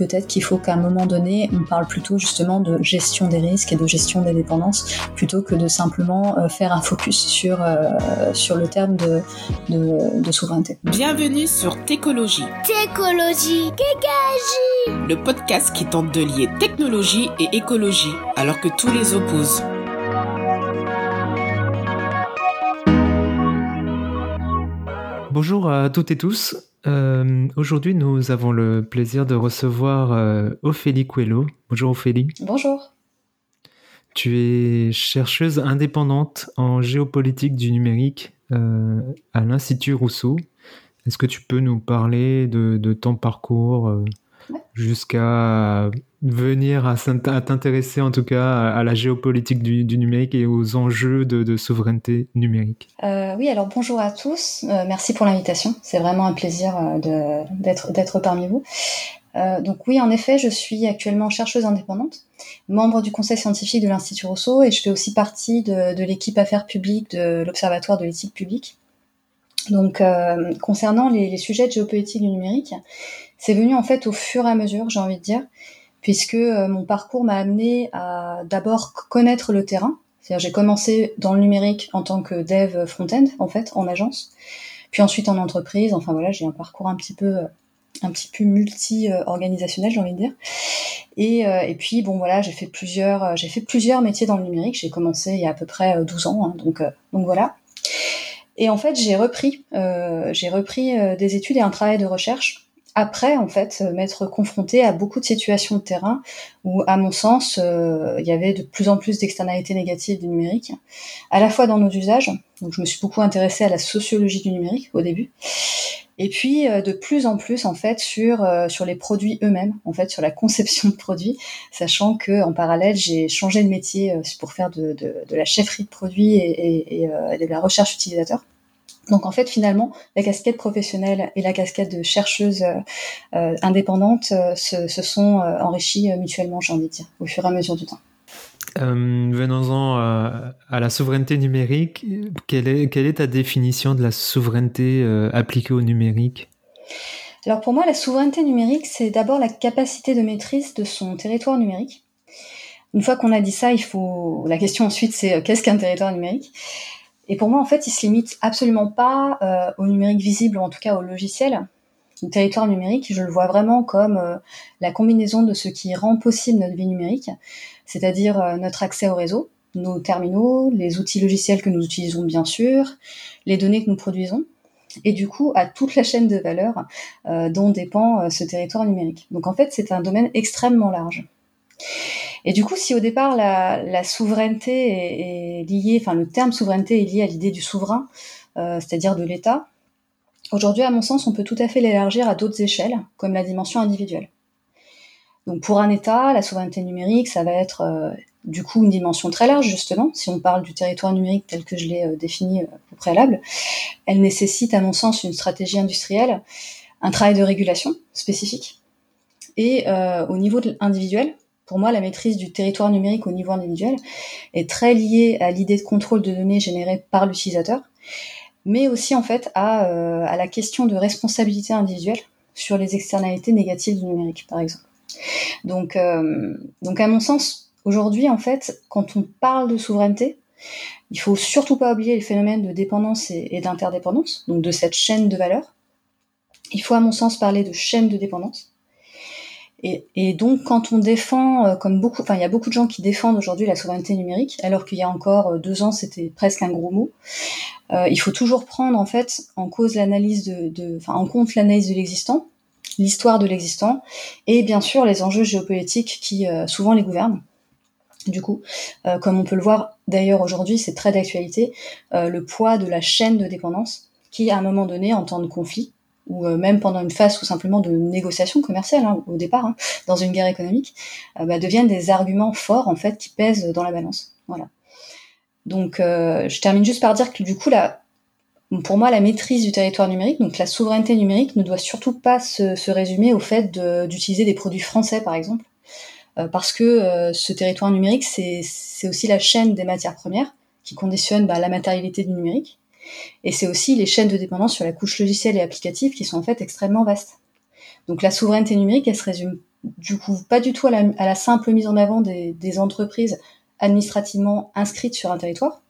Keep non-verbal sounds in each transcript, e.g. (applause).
peut-être qu'il faut qu'à un moment donné, on parle plutôt justement de gestion des risques et de gestion des dépendances, plutôt que de simplement euh, faire un focus sur, euh, sur le terme de, de, de, souveraineté. Bienvenue sur Técologie. Técologie, Kékagie Le podcast qui tente de lier technologie et écologie, alors que tous les opposent. Bonjour à toutes et tous. Euh, aujourd'hui, nous avons le plaisir de recevoir euh, Ophélie Coelho. Bonjour Ophélie. Bonjour. Tu es chercheuse indépendante en géopolitique du numérique euh, à l'Institut Rousseau. Est-ce que tu peux nous parler de, de ton parcours jusqu'à venir à, t'intéresser en tout cas à, la géopolitique du, numérique et aux enjeux de, souveraineté numérique. Euh, oui, alors bonjour à tous, euh, merci pour l'invitation, c'est vraiment un plaisir euh, d'être parmi vous. donc oui, en effet, je suis actuellement chercheuse indépendante, membre du conseil scientifique de l'Institut Rousseau et je fais aussi partie de, l'équipe affaires publiques de l'Observatoire de l'éthique publique. Donc concernant les, les sujets de géopolitique du numérique, c'est venu en fait au fur et à mesure, j'ai envie de dire, puisque euh, mon parcours m'a amené à d'abord connaître le terrain. C'est-à-dire j'ai commencé dans le numérique en tant que dev front-end en fait en agence, puis ensuite en entreprise. Enfin voilà, j'ai un parcours un petit peu un petit peu multi-organisationnel, j'ai envie de dire. Et, euh, et puis bon voilà, j'ai fait plusieurs j'ai fait plusieurs métiers dans le numérique. J'ai commencé il y a à peu près 12 ans, hein, donc donc voilà. Et en fait, j'ai repris euh, j'ai repris des études et un travail de recherche après, en fait, m'être confronté à beaucoup de situations de terrain où, à mon sens, euh, il y avait de plus en plus d'externalités négatives du numérique, à la fois dans nos usages. Donc, je me suis beaucoup intéressée à la sociologie du numérique au début, et puis euh, de plus en plus, en fait, sur euh, sur les produits eux-mêmes, en fait, sur la conception de produits, sachant que en parallèle, j'ai changé de métier pour faire de, de, de, la chefferie de produits et, et, et de la recherche utilisateur. Donc en fait, finalement, la casquette professionnelle et la casquette de chercheuse euh, euh indépendante euh, se, se, sont euh, enrichies mutuellement, j'ai envie de dire, au fur et à mesure du temps. Venons-en à la souveraineté numérique. Quelle est, quelle est ta définition de la souveraineté appliquée au numérique? Alors pour moi, la souveraineté numérique, c'est d'abord la capacité de maîtrise de son territoire numérique. Une fois qu'on a dit ça, il faut la question ensuite, c'est qu'est-ce qu'un territoire numérique? Et pour moi, en fait, il se limite absolument pas euh, au numérique visible, ou en tout cas au logiciel. Le territoire numérique, je le vois vraiment comme euh, la combinaison de ce qui rend possible notre vie numérique, c'est-à-dire euh, notre accès au réseau, nos terminaux, les outils logiciels que nous utilisons bien sûr, les données que nous produisons, et du coup à toute la chaîne de valeur dont dépend ce territoire numérique. Donc en fait, c'est un domaine extrêmement large. Et du coup, si au départ la, souveraineté est, liée, enfin le terme souveraineté est lié à l'idée du souverain, euh, c'est-à-dire de l'État, aujourd'hui, à mon sens, on peut tout à fait l'élargir à d'autres échelles, comme la dimension individuelle. Donc pour un État, la souveraineté numérique, ça va être euh, du coup une dimension très large justement. Si on parle du territoire numérique tel que je l'ai euh, défini au préalable, elle nécessite à mon sens une stratégie industrielle, un travail de régulation spécifique. Et au niveau individuel, pour moi, la maîtrise du territoire numérique au niveau individuel est très liée à l'idée de contrôle de données générées par l'utilisateur, mais aussi en fait à, euh, à la question de responsabilité individuelle sur les externalités négatives du numérique, par exemple. Donc, euh, à mon sens, aujourd'hui, en fait, quand on parle de souveraineté, il faut surtout pas oublier les phénomènes de dépendance et, et d'interdépendance, donc de cette chaîne de valeur. Il faut, à mon sens, parler de chaîne de dépendance. Et, donc, quand on défend, euh, comme beaucoup, enfin, il y a beaucoup de gens qui défendent aujourd'hui la souveraineté numérique, alors qu'il y a encore euh, deux ans, c'était presque un gros mot. Euh, il faut toujours prendre en fait en cause l'analyse de, enfin, en compte l'analyse de l'existant, l'histoire de l'existant, et bien sûr les enjeux géopolitiques qui souvent les gouvernent. Du coup, comme on peut le voir d'ailleurs aujourd'hui, c'est très d'actualité, le poids de la chaîne de dépendance qui, à un moment donné, en temps de conflit, ou euh, même pendant une phase ou simplement de négociation commerciale hein, au départ, hein, dans une guerre économique, euh, bah, deviennent des arguments forts en fait qui pèsent dans la balance. Voilà. Donc, euh, je termine juste par dire que du coup, là, pour moi, la maîtrise du territoire numérique, donc la souveraineté numérique, ne doit surtout pas se, se résumer au fait d'utiliser des produits français, par exemple, parce que ce territoire numérique, c'est aussi la chaîne des matières premières qui conditionne bah, la matérialité du numérique. Et c'est aussi les chaînes de dépendance sur la couche logicielle et applicative qui sont en fait extrêmement vastes. Donc la souveraineté numérique, elle se résume du coup pas du tout à la, simple mise en avant des, entreprises administrativement inscrites sur un territoire,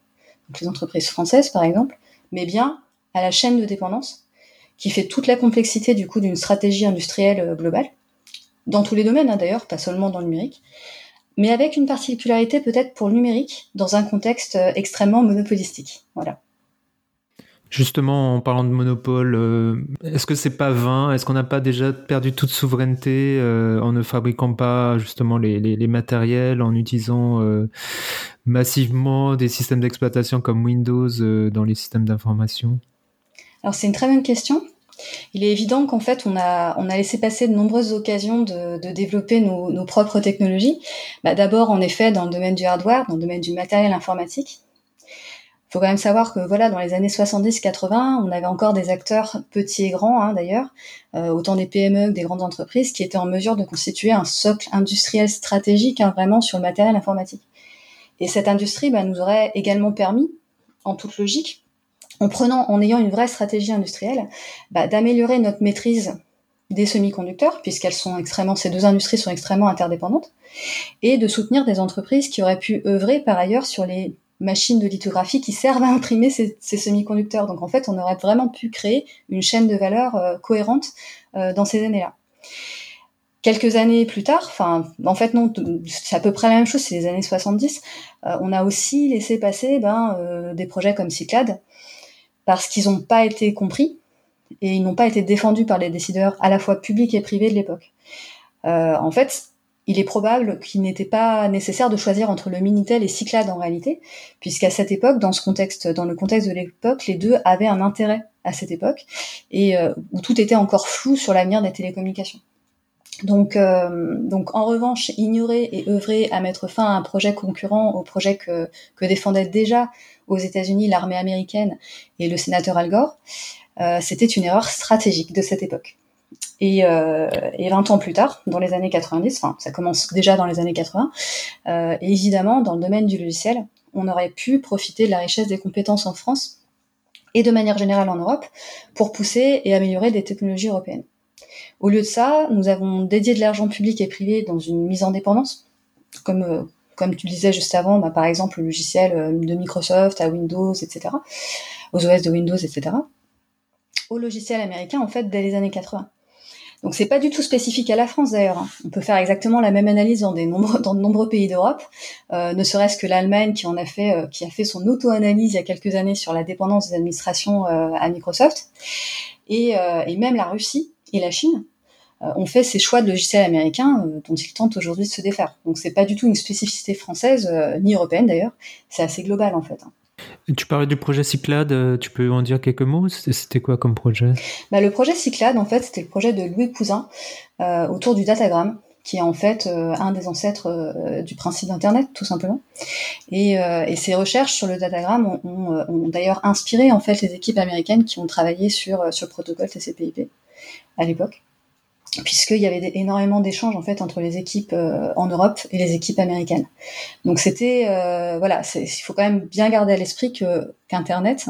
donc les entreprises françaises par exemple, mais bien à la chaîne de dépendance qui fait toute la complexité du coup d'une stratégie industrielle euh, globale, dans tous les domaines hein, d'ailleurs, pas seulement dans le numérique, mais avec une particularité peut-être pour le numérique dans un contexte euh, extrêmement monopolistique. Voilà. Justement, en parlant de monopole, euh, est-ce que c'est pas vain? Est-ce qu'on n'a pas déjà perdu toute souveraineté euh, en ne fabriquant pas justement les, matériels, en utilisant euh, massivement des systèmes d'exploitation comme Windows dans les systèmes d'information? Alors c'est une très bonne question. Il est évident qu'en fait, on a, on a laissé passer de nombreuses occasions de, développer nos, nos, propres technologies. Bah, D'abord, en effet, dans le domaine du hardware, dans le domaine du matériel informatique faut quand même savoir que voilà, dans les années 70-80, on avait encore des acteurs petits et grands hein, d'ailleurs, euh, autant des PME que des grandes entreprises, qui étaient en mesure de constituer un socle industriel stratégique hein, vraiment sur le matériel informatique. Et cette industrie bah, nous aurait également permis, en toute logique, en prenant, en ayant une vraie stratégie industrielle, bah, d'améliorer notre maîtrise des semi-conducteurs, puisqu'elles sont extrêmement, ces deux industries sont extrêmement interdépendantes, et de soutenir des entreprises qui auraient pu œuvrer par ailleurs sur les machines de lithographie qui servent à imprimer ces, semi-conducteurs. Donc en fait, on aurait vraiment pu créer une chaîne de valeur euh, cohérente euh, dans ces années-là. Quelques années plus tard, enfin en fait non, c'est à peu près la même chose, c'est les années 70, euh, on a aussi laissé passer ben, des projets comme Cyclade parce qu'ils n'ont pas été compris et ils n'ont pas été défendus par les décideurs à la fois publics et privés de l'époque. en fait, il est probable qu'il n'était pas nécessaire de choisir entre le Minitel et Cyclade en réalité, puisqu'à cette époque, dans ce contexte, dans le contexte de l'époque, les deux avaient un intérêt à cette époque et euh, où tout était encore flou sur l'avenir des télécommunications. Donc, euh, donc en revanche, ignorer et œuvrer à mettre fin à un projet concurrent au projet que, que défendait déjà aux États-Unis l'armée américaine et le sénateur Al Gore, euh, c'était une erreur stratégique de cette époque. Et, euh, et 20 ans plus tard, dans les années 90, enfin ça commence déjà dans les années 80, euh, et évidemment dans le domaine du logiciel, on aurait pu profiter de la richesse des compétences en France et de manière générale en Europe pour pousser et améliorer des technologies européennes. Au lieu de ça, nous avons dédié de l'argent public et privé dans une mise en dépendance, comme euh, comme tu le disais juste avant, bah, par exemple le logiciel euh, de Microsoft à Windows, etc., aux OS de Windows, etc., au logiciel américain en fait dès les années 80. Donc c'est pas du tout spécifique à la France d'ailleurs. Hein. On peut faire exactement la même analyse dans, de nombreux pays d'Europe, euh, ne serait-ce que l'Allemagne qui en a fait, euh, qui a fait son auto-analyse il y a quelques années sur la dépendance des administrations euh, à Microsoft, et, et, même la Russie et la Chine ont fait ces choix de logiciels américains dont ils tentent aujourd'hui de se défaire. Donc c'est pas du tout une spécificité française ni européenne d'ailleurs, c'est assez global en fait. Hein. Tu parlais du projet Cyclade, euh, tu peux en dire quelques mots? C'était quoi comme projet? Bah, Le projet Cyclade, en fait, c'était le projet de Louis Cousin euh, autour du datagramme, qui est en fait euh, un des ancêtres du principe d'Internet, tout simplement. Et, et, ces recherches sur le datagramme ont, d'ailleurs inspiré en fait les équipes américaines qui ont travaillé sur le protocole TCP/IP à l'époque puisqu'il y avait énormément d'échanges en fait entre les équipes euh, en Europe et les équipes américaines. Donc c'était euh, voilà, il faut quand même bien garder à l'esprit que qu'Internet,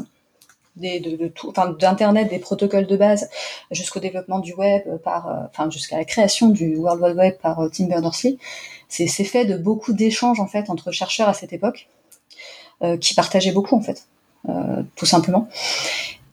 enfin d'internet, des protocoles de base jusqu'au développement du web par, euh, enfin jusqu'à la création du World Wide Web par Tim Berners-Lee, c'est fait de beaucoup d'échanges en fait entre chercheurs à cette époque qui partageaient beaucoup en fait, tout simplement.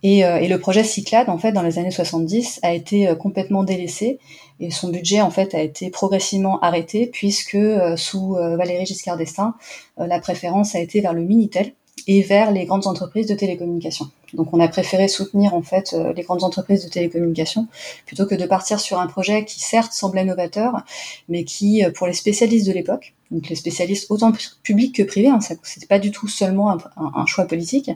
Et, euh, et, le projet Cyclade, en fait, dans les années 70, a été euh, complètement délaissé. Et son budget, en fait, a été progressivement arrêté puisque euh, sous Valérie Giscard d'Estaing, la préférence a été vers le Minitel et vers les grandes entreprises de télécommunications. Donc on a préféré soutenir en fait euh, les grandes entreprises de télécommunications plutôt que de partir sur un projet qui certes semblait novateur, mais qui euh, pour les spécialistes de l'époque, donc les spécialistes autant publics que privés, hein, c'était pas du tout seulement un, choix politique,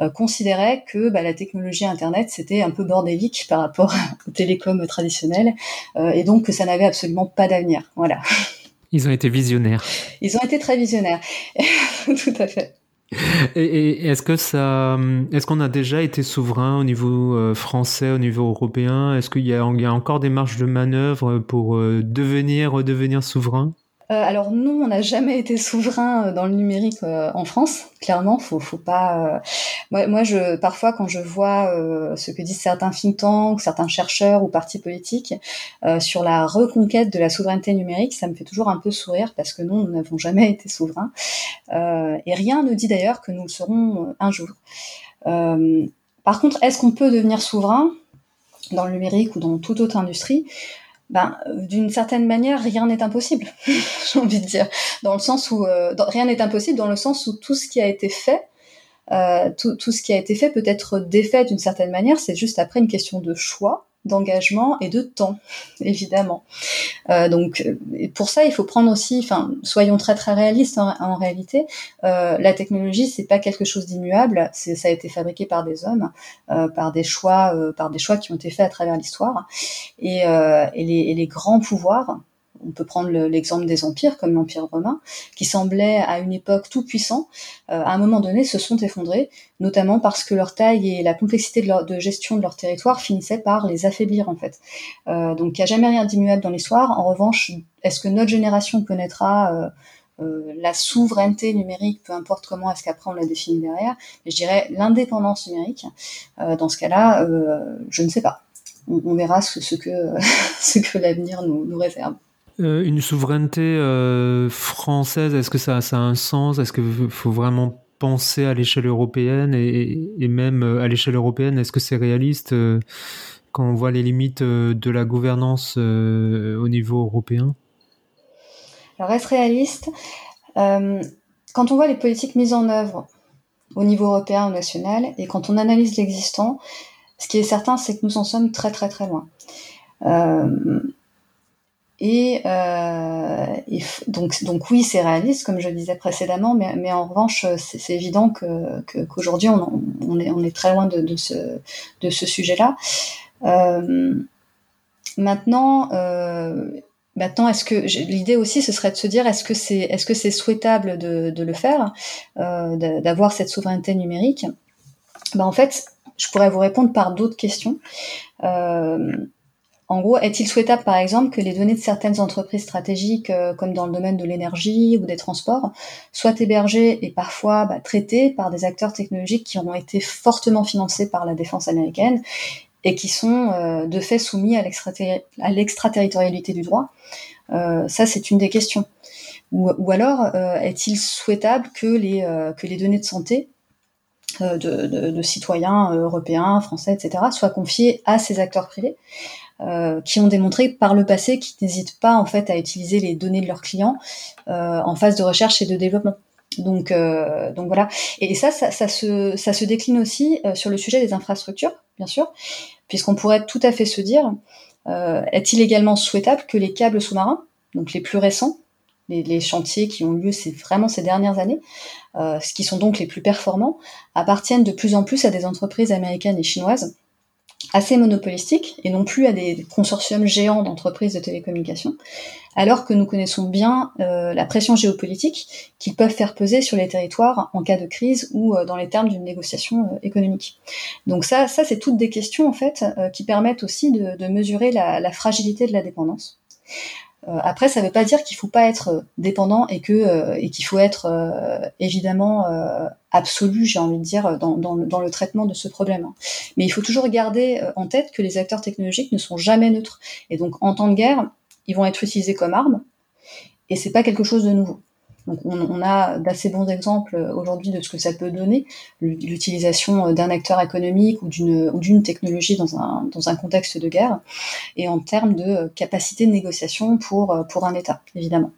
euh, considéraient que bah, la technologie Internet c'était un peu bordélique par rapport (laughs) aux télécoms traditionnels euh, et donc que ça n'avait absolument pas d'avenir. Voilà. Ils ont été visionnaires. Ils ont été très visionnaires, (laughs) tout à fait. Et, est-ce que ça, est-ce qu'on a déjà été souverain au niveau euh, français, au niveau européen? Est-ce qu'il y, a encore des marges de manœuvre pour euh, devenir, redevenir souverain? Alors nous, on n'a jamais été souverain euh, dans le numérique euh, en France. Clairement, faut, faut pas. Moi, moi, je parfois quand je vois ce que disent certains think tanks, certains chercheurs ou partis politiques sur la reconquête de la souveraineté numérique, ça me fait toujours un peu sourire parce que nous, nous n'avons jamais (laughs) été souverains et rien ne dit d'ailleurs que nous le serons un jour. par contre, est-ce qu'on peut devenir souverain dans le numérique ou dans toute autre industrie? Ben, d'une certaine manière, rien n'est impossible, (laughs) j'ai envie de dire, dans le sens où euh, rien n'est impossible, dans le sens où tout ce qui a été fait, euh, tout, tout, ce qui a été fait peut être défait d'une certaine manière. C'est juste après une question de choix d'engagement et de temps, évidemment. Euh, donc pour ça, il faut prendre aussi, enfin, soyons très très réalistes en, réalité. Euh, la technologie, c'est pas quelque chose d'immuable. Ça a été fabriqué par des hommes, euh, par des choix, euh, par des choix qui ont été faits à travers l'histoire. Euh, et les grands pouvoirs, on peut prendre l'exemple des empires comme l'Empire romain, qui semblait à une époque tout puissant, euh, à un moment donné se sont effondrés, notamment parce que leur taille et la complexité de, gestion de leur territoire finissaient par les affaiblir en fait. Euh, donc il n'y a jamais rien d'immuable dans l'histoire. En revanche, est-ce que notre génération connaîtra euh, euh, la souveraineté numérique, peu importe comment est-ce qu'après on la définit derrière, mais je dirais l'indépendance numérique. Dans ce cas-là, je ne sais pas. On, verra (laughs) ce, que, l'avenir nous réserve. Euh, une souveraineté euh, française, est-ce que ça, a un sens? Est-ce qu'il faut vraiment penser à l'échelle européenne et, même euh, à l'échelle européenne, est-ce que c'est réaliste quand on voit les limites de la gouvernance au niveau européen? Alors, est-ce réaliste? Quand on voit les politiques mises en œuvre au niveau européen ou national, et quand on analyse l'existant, ce qui est certain, c'est que nous en sommes très très très loin. Et, euh, donc, donc oui, c'est réaliste, comme je le disais précédemment, mais, mais en revanche, c'est évident que qu'aujourd'hui, on, on, est, on est très loin de, de ce, de ce sujet-là. Euh, maintenant, euh, maintenant, est-ce que l'idée aussi, ce serait de se dire, est-ce que c'est est-ce que c'est souhaitable de, de, le faire, euh, d'avoir cette souveraineté numérique? Ben, en fait, je pourrais vous répondre par d'autres questions. Euh, en gros, est-il souhaitable, par exemple, que les données de certaines entreprises stratégiques, euh, comme dans le domaine de l'énergie ou des transports, soient hébergées et parfois bah, traitées par des acteurs technologiques qui ont été fortement financés par la défense américaine et qui sont euh, de fait soumis à l'extraterritorialité du droit? Euh, Ça, c'est une des questions. Ou, alors, est-il souhaitable que les, données de santé de, citoyens européens, français, etc., soient confiées à ces acteurs privés? Euh, qui ont démontré par le passé qu'ils n'hésitent pas en fait à utiliser les données de leurs clients euh, en phase de recherche et de développement. Donc, euh, donc voilà. Et, ça, ça, ça, se, ça se décline aussi euh, sur le sujet des infrastructures, bien sûr, puisqu'on pourrait tout à fait se dire euh, est-il également souhaitable que les câbles sous-marins, donc les plus récents, les, les, chantiers qui ont lieu c'est vraiment ces dernières années, euh, qui sont donc les plus performants, appartiennent de plus en plus à des entreprises américaines et chinoises assez monopolistiques et non plus à des consortiums géants d'entreprises de télécommunications, alors que nous connaissons bien euh, la pression géopolitique qu'ils peuvent faire peser sur les territoires en cas de crise ou euh, dans les termes d'une négociation euh, économique. Donc ça, ça c'est toutes des questions en fait qui permettent aussi de, de mesurer la, la, fragilité de la dépendance. Après, ça ne veut pas dire qu'il ne faut pas être dépendant et que et qu'il faut être évidemment absolue, j'ai envie de dire, dans, dans, dans, le traitement de ce problème. Mais il faut toujours garder euh, en tête que les acteurs technologiques ne sont jamais neutres. Et donc, en temps de guerre, ils vont être utilisés comme armes, et c'est pas quelque chose de nouveau. Donc, on, on a d'assez bons exemples euh, aujourd'hui de ce que ça peut donner, l'utilisation euh, d'un acteur économique ou d'une ou d'une technologie dans un, dans un contexte de guerre, et en termes de capacité de négociation pour, pour un État, évidemment.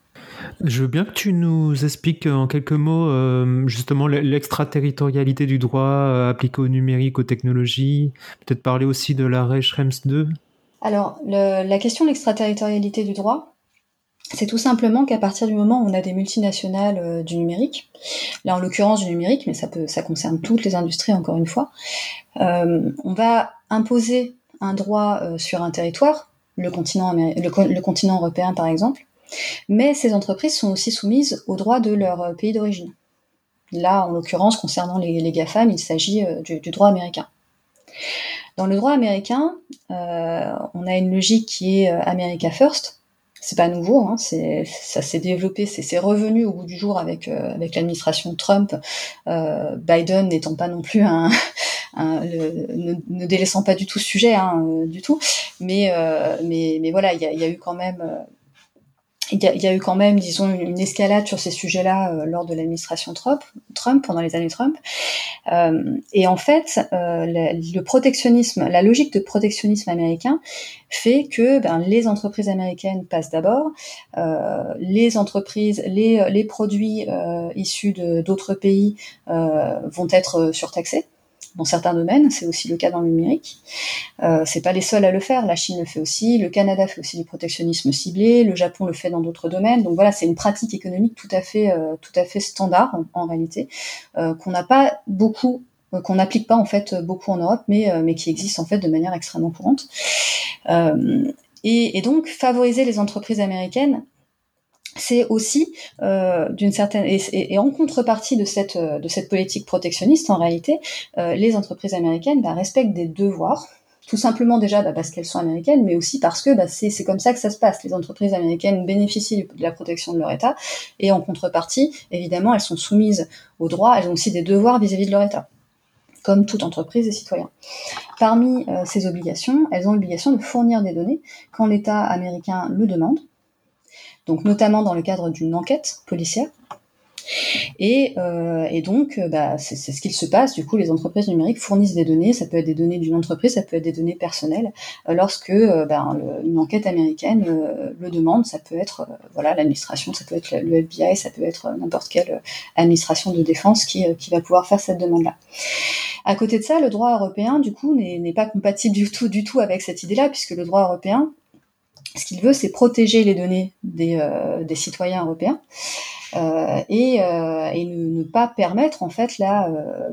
Je veux bien que tu nous expliques en quelques mots euh, justement l'extraterritorialité du droit euh, appliqué au numérique, aux technologies, peut-être parler aussi de l'arrêt Schrems 2 Alors, le, la question de l'extraterritorialité du droit, c'est tout simplement qu'à partir du moment où on a des multinationales euh, du numérique, là en l'occurrence du numérique, mais ça, peut, ça concerne toutes les industries encore une fois, euh, on va imposer un droit euh, sur un territoire, le continent, européen par exemple, mais ces entreprises sont aussi soumises aux droits de leur pays d'origine. Là, en l'occurrence, concernant les, GAFAM, il s'agit du, du, droit américain. Dans le droit américain, on a une logique qui est America First, c'est pas nouveau, hein, ça s'est développé, c'est revenu au bout du jour avec euh, avec l'administration Trump, euh, Biden n'étant pas non plus un, (laughs) ne, ne, délaissant pas du tout ce sujet, hein, du tout, mais mais mais voilà, il y a, y a, eu quand même il y, a, eu quand même, disons, une, escalade sur ces sujets-là euh, lors de l'administration Trump, pendant les années Trump. Euh, et en fait, euh, le, protectionnisme, la logique de protectionnisme américain fait que ben, les entreprises américaines passent d'abord, les entreprises, les produits issus d'autres pays vont être surtaxés dans certains domaines, c'est aussi le cas dans le numérique. Euh, c'est pas les seuls à le faire, la Chine le fait aussi, le Canada fait aussi du protectionnisme ciblé, le Japon le fait dans d'autres domaines. Donc voilà, c'est une pratique économique tout à fait, euh, tout à fait standard en, réalité, euh, qu'on n'a pas beaucoup euh, qu'on n'applique pas en fait beaucoup en Europe, mais, mais qui existe en fait de manière extrêmement courante. Et, et, donc favoriser les entreprises américaines, c'est aussi euh, d'une certaine et, en contrepartie de cette de cette politique protectionniste en réalité euh, les entreprises américaines bah, respectent des devoirs tout simplement déjà bah, parce qu'elles sont américaines mais aussi parce que bah, c'est comme ça que ça se passe les entreprises américaines bénéficient de la protection de leur État et en contrepartie évidemment elles sont soumises aux droits elles ont aussi des devoirs vis-à-vis de leur État comme toute entreprise et citoyen. Parmi euh, ces obligations, elles ont l'obligation de fournir des données quand l'État américain le demande, donc notamment dans le cadre d'une enquête policière. Et, euh, donc, euh, bah, c'est ce qu'il se passe. Du coup, les entreprises numériques fournissent des données. Ça peut être des données d'une entreprise, ça peut être des données personnelles. Euh, lorsque ben, une enquête américaine le demande, ça peut être voilà l'administration, ça peut être le FBI, ça peut être n'importe quelle administration de défense qui, qui va pouvoir faire cette demande-là. À côté de ça, le droit européen, du coup, n'est pas compatible du tout, du tout avec cette idée-là, puisque le droit européen, ce qu'il veut, c'est protéger les données des, euh, citoyens européens euh, et, euh, ne, pas permettre en fait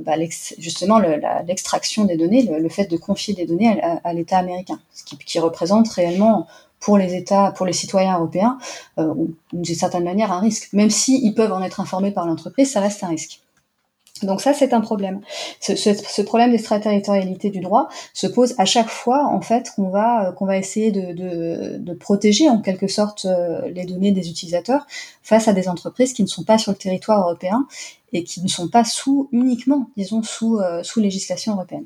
bah, justement l'extraction des données, le, fait de confier des données à, l'État américain, ce qui, représente réellement pour les États, pour les citoyens européens, d'une certaine manière un risque. Même s'ils ils peuvent en être informés par l'entreprise, ça reste un risque. Donc ça, c'est un problème. Ce, problème d'extraterritorialité du droit se pose à chaque fois, en fait, qu'on va qu'on va essayer de, de, de, protéger en quelque sorte euh, les données des utilisateurs face à des entreprises qui ne sont pas sur le territoire européen et qui ne sont pas sous uniquement, disons, sous euh, sous législation européenne.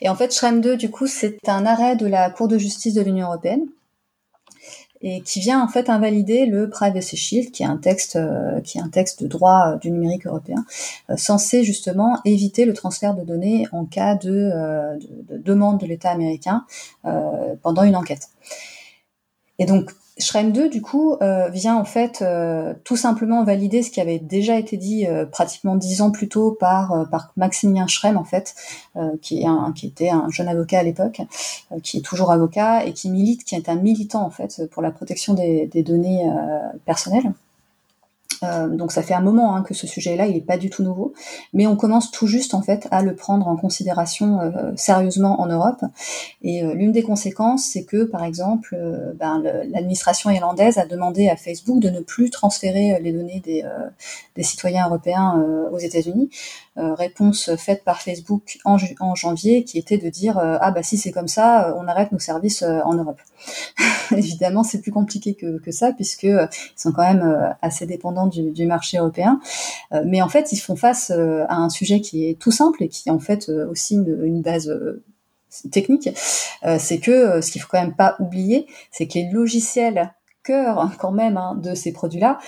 Et en fait, Schrems 2, du coup, c'est un arrêt de la Cour de justice de l'Union européenne et qui vient en fait invalider le Privacy Shield, qui est un texte, euh, qui est un texte de droit euh, du numérique européen, euh, censé justement éviter le transfert de données en cas de, de demande de l'État américain pendant une enquête. Et donc Schremm 2, du coup, euh, vient en fait euh, tout simplement valider ce qui avait déjà été dit euh, pratiquement dix ans plus tôt par, par Maximilien Schremm, en fait, qui, est qui était un jeune avocat à l'époque, qui est toujours avocat et qui milite, qui est un militant en fait pour la protection des, des données personnelles. Euh, donc ça fait un moment hein, que ce sujet-là, il n'est pas du tout nouveau, mais on commence tout juste en fait à le prendre en considération euh, sérieusement en Europe. Et euh, l'une des conséquences, c'est que par exemple, ben, l'administration irlandaise a demandé à Facebook de ne plus transférer les données des, des citoyens européens aux États-Unis. Réponse faite par Facebook en, janvier, qui était de dire ah bah si c'est comme ça, on arrête nos services en Europe. (laughs) Évidemment, c'est plus compliqué que, ça puisque ils sont quand même assez dépendants du, marché européen. Euh, mais en fait, ils font face euh, à un sujet qui est tout simple et qui est en fait euh, aussi une, base technique. c'est que ce qu'il faut quand même pas oublier, c'est que les logiciels cœur quand même hein, de ces produits-là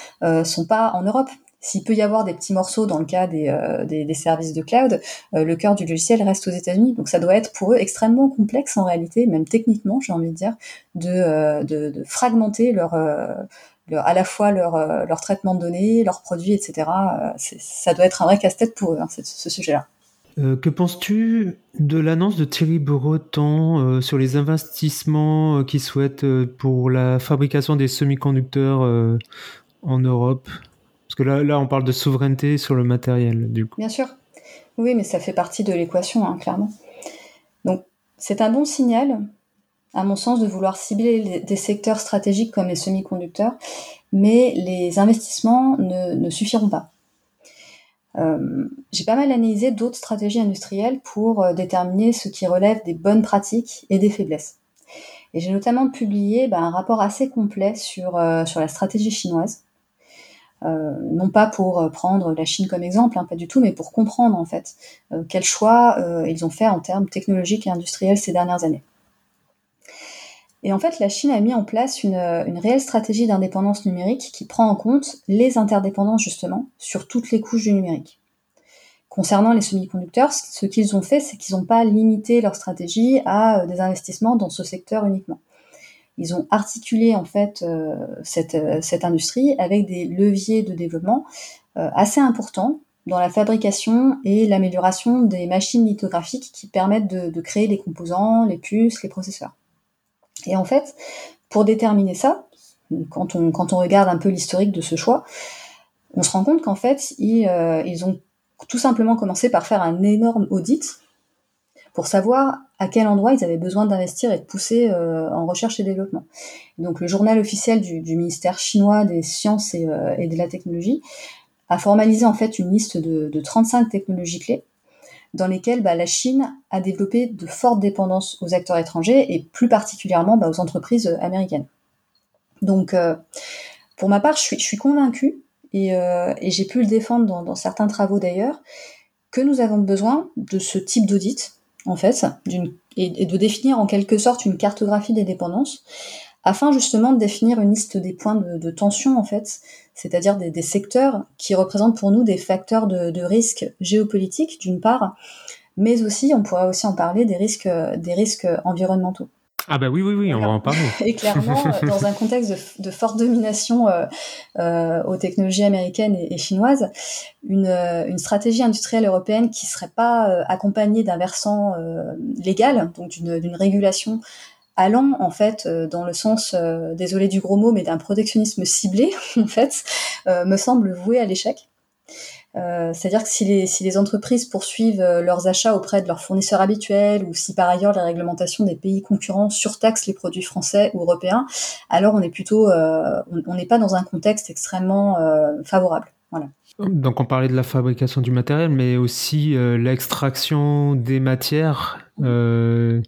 sont pas en Europe. S'il peut y avoir des petits morceaux dans le cas des, des, services de cloud, le cœur du logiciel reste aux États-Unis. Donc ça doit être pour eux extrêmement complexe en réalité, même techniquement, j'ai envie de dire, de, de fragmenter leur, à la fois leur, euh, traitement de données, leurs produits, etc. Euh, ça doit être un vrai casse-tête pour eux, hein, ce sujet-là. Euh, que penses-tu de l'annonce de Thierry Breton sur les investissements qu'il souhaite pour la fabrication des semi-conducteurs en Europe? Parce que là, on parle de souveraineté sur le matériel, du coup. Bien sûr. Oui, mais ça fait partie de l'équation, hein, clairement. Donc, c'est un bon signal à mon sens, de vouloir cibler des secteurs stratégiques comme les semi-conducteurs, mais les investissements ne, suffiront pas. Euh, j'ai pas mal analysé d'autres stratégies industrielles pour euh, déterminer ce qui relève des bonnes pratiques et des faiblesses. Et j'ai notamment publié bah, un rapport assez complet sur, sur la stratégie chinoise. Non pas pour prendre la Chine comme exemple, hein, pas du tout, mais pour comprendre en fait quels choix ils ont fait en termes technologiques et industriels ces dernières années. Et en fait, la Chine a mis en place une, réelle stratégie d'indépendance numérique qui prend en compte les interdépendances justement sur toutes les couches du numérique. Concernant les semi-conducteurs, ce qu'ils ont fait, c'est qu'ils n'ont pas limité leur stratégie à euh, des investissements dans ce secteur uniquement. Ils ont articulé en fait euh, cette, euh, cette, industrie avec des leviers de développement assez importants dans la fabrication et l'amélioration des machines lithographiques qui permettent de, de créer les composants, les puces, les processeurs. Et en fait, pour déterminer ça, quand on, quand on regarde un peu l'historique de ce choix, on se rend compte qu'en fait, ils, euh, ils ont tout simplement commencé par faire un énorme audit pour savoir à quel endroit ils avaient besoin d'investir et de pousser euh, en recherche et développement. Donc le journal officiel du, du ministère chinois des sciences et, euh, et, de la technologie a formalisé en fait une liste de, de 35 technologies clés dans lesquels bah, la Chine a développé de fortes dépendances aux acteurs étrangers et plus particulièrement bah, aux entreprises américaines. Donc, euh, pour ma part, je suis, je suis convaincue, et, euh, et j'ai pu le défendre dans, dans certains travaux d'ailleurs, que nous avons besoin de ce type d'audit, en fait, et, de définir en quelque sorte une cartographie des dépendances, afin justement de définir une liste des points de, tension, en fait, c'est-à-dire des, des, secteurs qui représentent pour nous des facteurs de, de risque géopolitique d'une part, mais aussi, on pourrait aussi en parler, des risques, des risques environnementaux. Ah bah oui, oui, oui, on va en parler. Et clairement, (laughs) dans un contexte de, de forte domination euh, euh, aux technologies américaines et, et chinoises, une, une, stratégie industrielle européenne qui serait pas euh, accompagnée d'un versant euh, légal, donc d'une régulation allant en fait euh, dans le sens, euh, désolé du gros mot, mais d'un protectionnisme ciblé (laughs) en fait, euh, me semble voué à l'échec. C'est-à-dire que si les, si les entreprises poursuivent leurs achats auprès de leurs fournisseurs habituels ou si par ailleurs la réglementation des pays concurrents surtaxe les produits français ou européens, alors on est plutôt, on n'est pas dans un contexte extrêmement favorable. Voilà. Donc on parlait de la fabrication du matériel, mais aussi l'extraction des matières. Euh,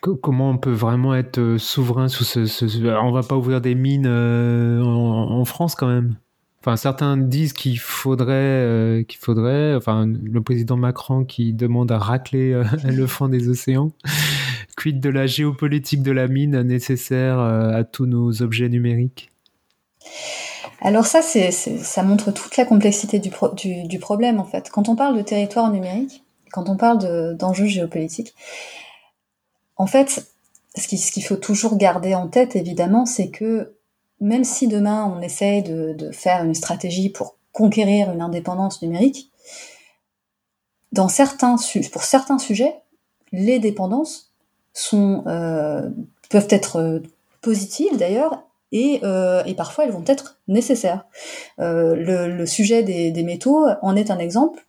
comment on peut vraiment être euh, souverain sous ce, ce, on va pas ouvrir des mines euh, en, en, France quand même. Enfin, certains disent qu'il faudrait, euh, qu'il faudrait, enfin, le président Macron qui demande à racler euh, (laughs) le fond des océans. (laughs) Quid de la géopolitique de la mine nécessaire euh, à tous nos objets numériques? Alors ça, c'est, ça montre toute la complexité du, pro, du, du, problème en fait. Quand on parle de territoire numérique, quand on parle de, d'enjeux géopolitiques, en fait, ce qu'il faut toujours garder en tête, évidemment, c'est que même si demain on essaye de, faire une stratégie pour conquérir une indépendance numérique, dans certains, pour certains sujets, les dépendances euh, peuvent être euh, positives d'ailleurs, et, euh, et, parfois elles vont être nécessaires. Le, sujet des métaux en est un exemple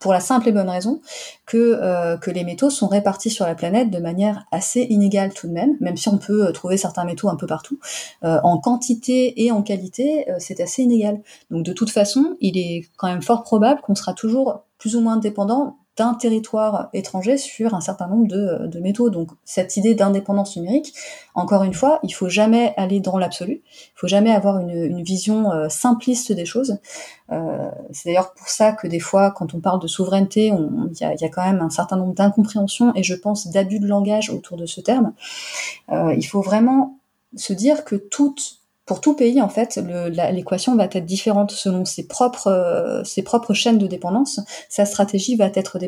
pour la simple et bonne raison que, euh, que les métaux sont répartis sur la planète de manière assez inégale tout de même, même si on peut euh, trouver certains métaux un peu partout. Euh, en quantité et en qualité, c'est assez inégal. Donc de toute façon, il est quand même fort probable qu'on sera toujours plus ou moins dépendant d'un territoire étranger sur un certain nombre de, de métaux. Donc cette idée d'indépendance numérique, encore une fois, il faut jamais aller dans l'absolu, il faut jamais avoir une, une vision euh, simpliste des choses. Euh, c'est d'ailleurs pour ça que des fois, quand on parle de souveraineté, il y a, quand même un certain nombre d'incompréhensions et je pense d'abus de langage autour de ce terme. Euh, il faut vraiment se dire que toute pour tout pays, en fait, l'équation va être différente selon ses propres, euh, ses propres chaînes de dépendance. Sa stratégie va être,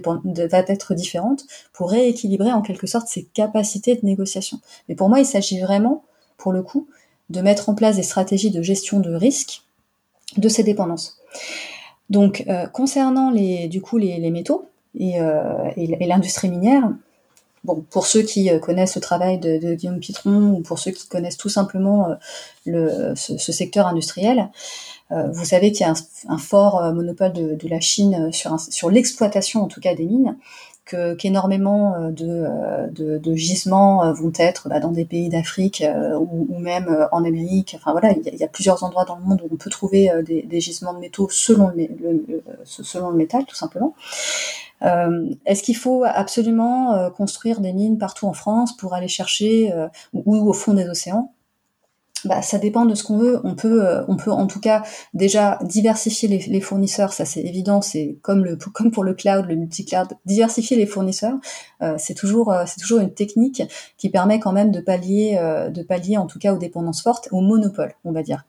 différente pour rééquilibrer en quelque sorte ses capacités de négociation. Mais pour moi, il s'agit vraiment, pour le coup, de mettre en place des stratégies de gestion de risque de ces dépendances. Donc, euh, concernant les, du coup, les, métaux euh, et l'industrie minière, bon, pour ceux qui euh, connaissent le travail de, Guillaume Pitron ou pour ceux qui connaissent tout simplement euh, le, ce, ce, secteur industriel, euh, vous savez qu'il y a un, un fort monopole de, de, la Chine sur, un, sur l'exploitation en tout cas des mines, que, qu'énormément de, de, de, gisements vont être bah, dans des pays d'Afrique ou, ou, même en Amérique. Enfin voilà, il y, y, a, plusieurs endroits dans le monde où on peut trouver des, des gisements de métaux selon le, le selon le métal tout simplement. Est-ce qu'il faut absolument construire des mines partout en France pour aller chercher ou au fond des océans? Bah, ça dépend de ce qu'on veut. On peut, euh, on peut en tout cas déjà diversifier les, les fournisseurs, ça c'est évident. C'est comme le, (laughs) comme pour le cloud, le multi-cloud, diversifier les fournisseurs, euh, c'est toujours, euh, c'est toujours une technique qui permet quand même de pallier, de pallier en tout cas aux dépendances fortes, au monopole, on va dire.